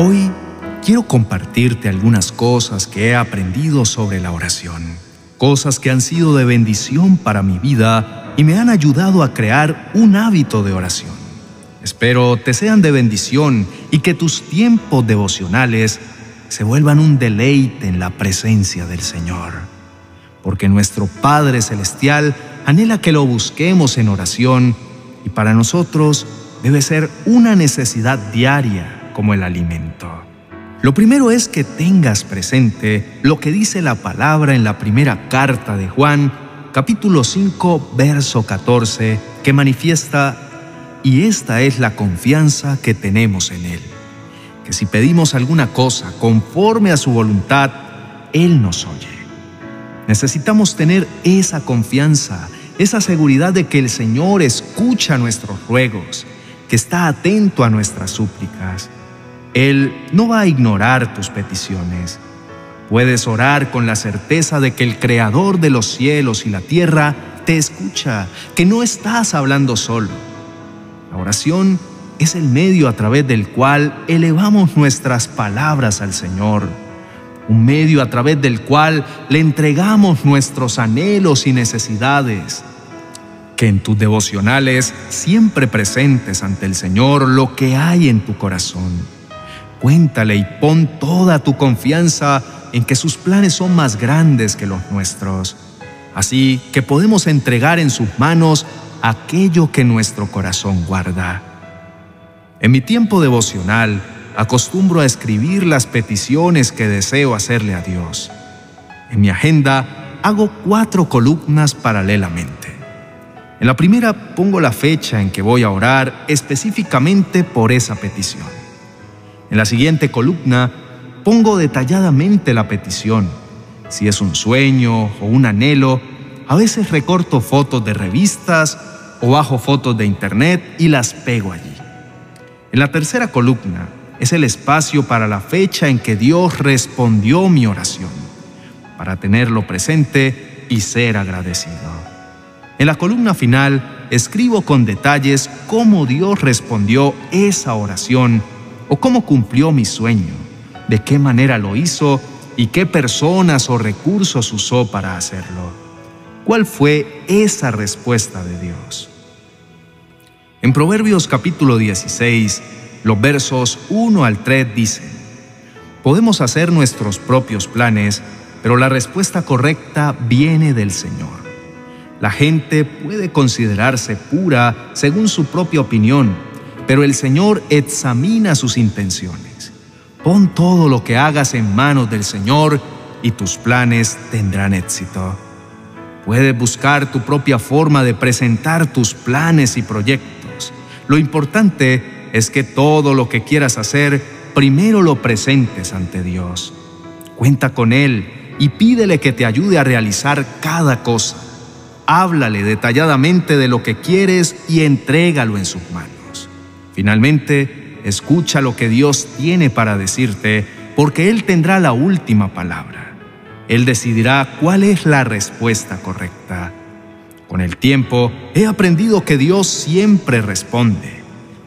Hoy quiero compartirte algunas cosas que he aprendido sobre la oración, cosas que han sido de bendición para mi vida y me han ayudado a crear un hábito de oración. Espero te sean de bendición y que tus tiempos devocionales se vuelvan un deleite en la presencia del Señor. Porque nuestro Padre Celestial anhela que lo busquemos en oración y para nosotros debe ser una necesidad diaria como el alimento. Lo primero es que tengas presente lo que dice la palabra en la primera carta de Juan, capítulo 5, verso 14, que manifiesta, y esta es la confianza que tenemos en Él, que si pedimos alguna cosa conforme a su voluntad, Él nos oye. Necesitamos tener esa confianza, esa seguridad de que el Señor escucha nuestros ruegos, que está atento a nuestras súplicas él no va a ignorar tus peticiones. Puedes orar con la certeza de que el Creador de los cielos y la tierra te escucha, que no estás hablando solo. La oración es el medio a través del cual elevamos nuestras palabras al Señor, un medio a través del cual le entregamos nuestros anhelos y necesidades. Que en tus devocionales siempre presentes ante el Señor lo que hay en tu corazón Cuéntale y pon toda tu confianza en que sus planes son más grandes que los nuestros. Así que podemos entregar en sus manos aquello que nuestro corazón guarda. En mi tiempo devocional, acostumbro a escribir las peticiones que deseo hacerle a Dios. En mi agenda hago cuatro columnas paralelamente. En la primera pongo la fecha en que voy a orar específicamente por esa petición. En la siguiente columna pongo detalladamente la petición. Si es un sueño o un anhelo, a veces recorto fotos de revistas o bajo fotos de internet y las pego allí. En la tercera columna es el espacio para la fecha en que Dios respondió mi oración, para tenerlo presente y ser agradecido. En la columna final escribo con detalles cómo Dios respondió esa oración o cómo cumplió mi sueño, de qué manera lo hizo y qué personas o recursos usó para hacerlo. ¿Cuál fue esa respuesta de Dios? En Proverbios capítulo 16, los versos 1 al 3 dicen, podemos hacer nuestros propios planes, pero la respuesta correcta viene del Señor. La gente puede considerarse pura según su propia opinión, pero el Señor examina sus intenciones. Pon todo lo que hagas en manos del Señor y tus planes tendrán éxito. Puedes buscar tu propia forma de presentar tus planes y proyectos. Lo importante es que todo lo que quieras hacer, primero lo presentes ante Dios. Cuenta con Él y pídele que te ayude a realizar cada cosa. Háblale detalladamente de lo que quieres y entrégalo en sus manos. Finalmente, escucha lo que Dios tiene para decirte, porque Él tendrá la última palabra. Él decidirá cuál es la respuesta correcta. Con el tiempo, he aprendido que Dios siempre responde.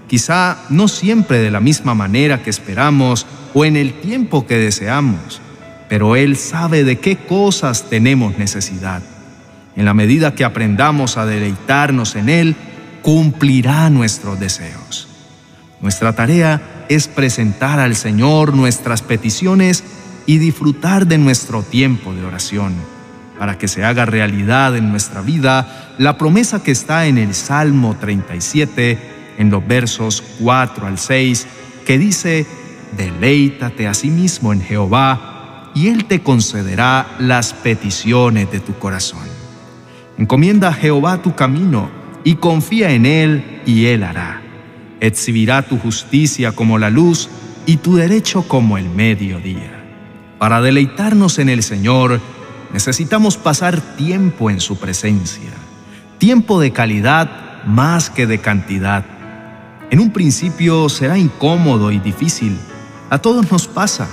Quizá no siempre de la misma manera que esperamos o en el tiempo que deseamos, pero Él sabe de qué cosas tenemos necesidad. En la medida que aprendamos a deleitarnos en Él, cumplirá nuestros deseos. Nuestra tarea es presentar al Señor nuestras peticiones y disfrutar de nuestro tiempo de oración, para que se haga realidad en nuestra vida la promesa que está en el Salmo 37, en los versos 4 al 6, que dice, Deleítate a sí mismo en Jehová, y Él te concederá las peticiones de tu corazón. Encomienda a Jehová tu camino, y confía en Él, y Él hará exhibirá tu justicia como la luz y tu derecho como el mediodía. Para deleitarnos en el Señor, necesitamos pasar tiempo en su presencia, tiempo de calidad más que de cantidad. En un principio será incómodo y difícil. A todos nos pasa.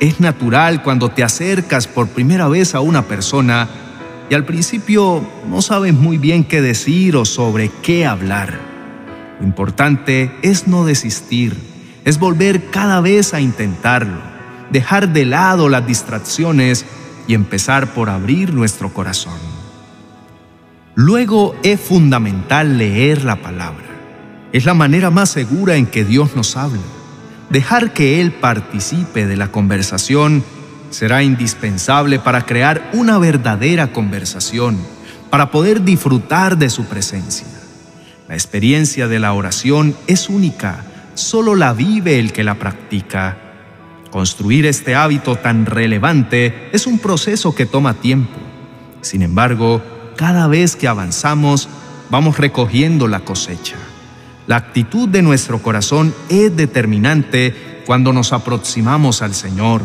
Es natural cuando te acercas por primera vez a una persona y al principio no sabes muy bien qué decir o sobre qué hablar. Lo importante es no desistir, es volver cada vez a intentarlo, dejar de lado las distracciones y empezar por abrir nuestro corazón. Luego es fundamental leer la palabra. Es la manera más segura en que Dios nos habla. Dejar que Él participe de la conversación será indispensable para crear una verdadera conversación, para poder disfrutar de su presencia. La experiencia de la oración es única, solo la vive el que la practica. Construir este hábito tan relevante es un proceso que toma tiempo. Sin embargo, cada vez que avanzamos, vamos recogiendo la cosecha. La actitud de nuestro corazón es determinante cuando nos aproximamos al Señor,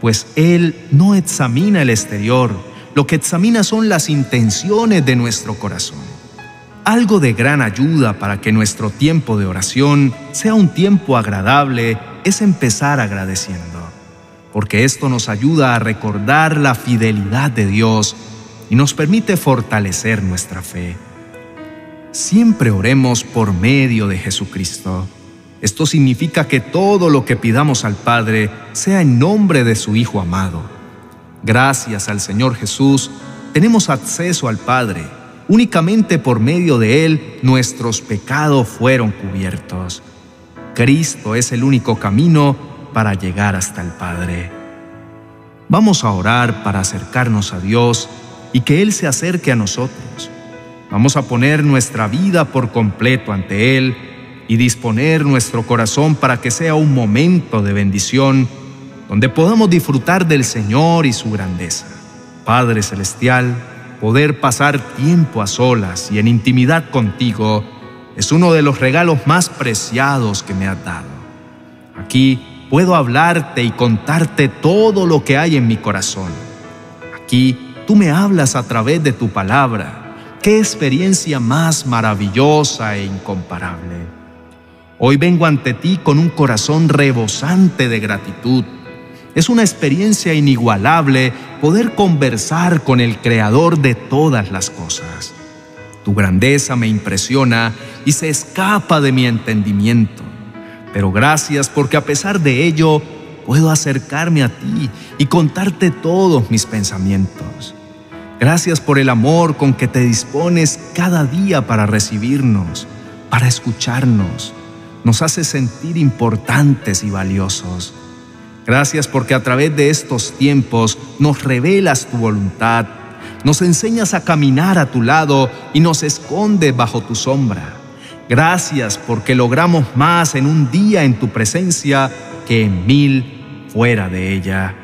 pues Él no examina el exterior, lo que examina son las intenciones de nuestro corazón. Algo de gran ayuda para que nuestro tiempo de oración sea un tiempo agradable es empezar agradeciendo, porque esto nos ayuda a recordar la fidelidad de Dios y nos permite fortalecer nuestra fe. Siempre oremos por medio de Jesucristo. Esto significa que todo lo que pidamos al Padre sea en nombre de su Hijo amado. Gracias al Señor Jesús, tenemos acceso al Padre Únicamente por medio de Él nuestros pecados fueron cubiertos. Cristo es el único camino para llegar hasta el Padre. Vamos a orar para acercarnos a Dios y que Él se acerque a nosotros. Vamos a poner nuestra vida por completo ante Él y disponer nuestro corazón para que sea un momento de bendición donde podamos disfrutar del Señor y su grandeza. Padre Celestial, poder pasar tiempo a solas y en intimidad contigo es uno de los regalos más preciados que me has dado. Aquí puedo hablarte y contarte todo lo que hay en mi corazón. Aquí tú me hablas a través de tu palabra. Qué experiencia más maravillosa e incomparable. Hoy vengo ante ti con un corazón rebosante de gratitud es una experiencia inigualable poder conversar con el Creador de todas las cosas. Tu grandeza me impresiona y se escapa de mi entendimiento. Pero gracias porque a pesar de ello puedo acercarme a ti y contarte todos mis pensamientos. Gracias por el amor con que te dispones cada día para recibirnos, para escucharnos. Nos hace sentir importantes y valiosos. Gracias porque a través de estos tiempos nos revelas tu voluntad, nos enseñas a caminar a tu lado y nos escondes bajo tu sombra. Gracias porque logramos más en un día en tu presencia que en mil fuera de ella.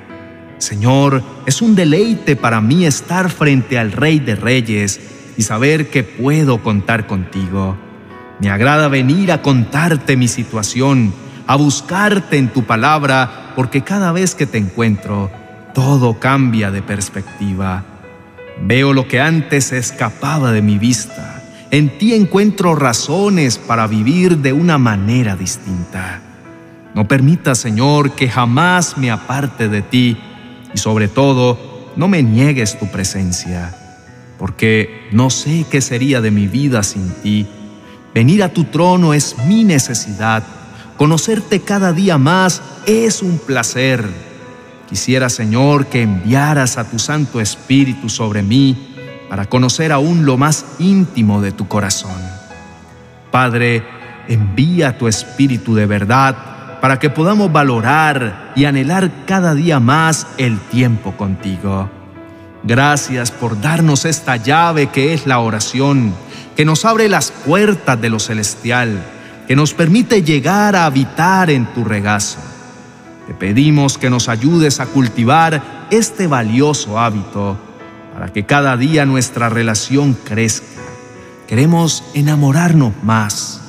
Señor, es un deleite para mí estar frente al Rey de Reyes y saber que puedo contar contigo. Me agrada venir a contarte mi situación, a buscarte en tu palabra porque cada vez que te encuentro, todo cambia de perspectiva. Veo lo que antes escapaba de mi vista. En ti encuentro razones para vivir de una manera distinta. No permita, Señor, que jamás me aparte de ti y sobre todo, no me niegues tu presencia, porque no sé qué sería de mi vida sin ti. Venir a tu trono es mi necesidad Conocerte cada día más es un placer. Quisiera, Señor, que enviaras a tu Santo Espíritu sobre mí para conocer aún lo más íntimo de tu corazón. Padre, envía tu Espíritu de verdad para que podamos valorar y anhelar cada día más el tiempo contigo. Gracias por darnos esta llave que es la oración, que nos abre las puertas de lo celestial que nos permite llegar a habitar en tu regazo. Te pedimos que nos ayudes a cultivar este valioso hábito para que cada día nuestra relación crezca. Queremos enamorarnos más.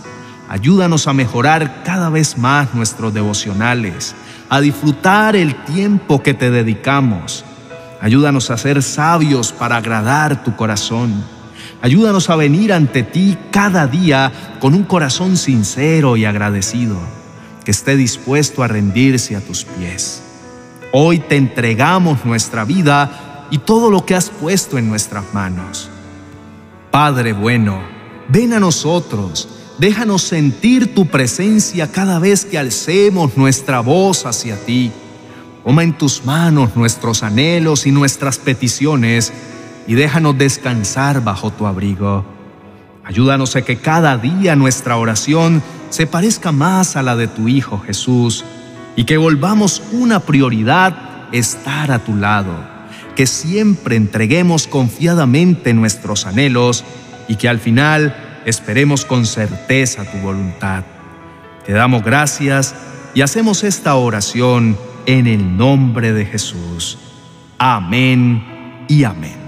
Ayúdanos a mejorar cada vez más nuestros devocionales, a disfrutar el tiempo que te dedicamos. Ayúdanos a ser sabios para agradar tu corazón Ayúdanos a venir ante ti cada día con un corazón sincero y agradecido, que esté dispuesto a rendirse a tus pies. Hoy te entregamos nuestra vida y todo lo que has puesto en nuestras manos. Padre bueno, ven a nosotros, déjanos sentir tu presencia cada vez que alcemos nuestra voz hacia ti. Toma en tus manos nuestros anhelos y nuestras peticiones y déjanos descansar bajo tu abrigo. Ayúdanos a que cada día nuestra oración se parezca más a la de tu Hijo Jesús y que volvamos una prioridad estar a tu lado que siempre entreguemos confiadamente nuestros anhelos y que al final esperemos con certeza tu voluntad. Te damos gracias y hacemos esta oración en el nombre de Jesús. Amén y amén.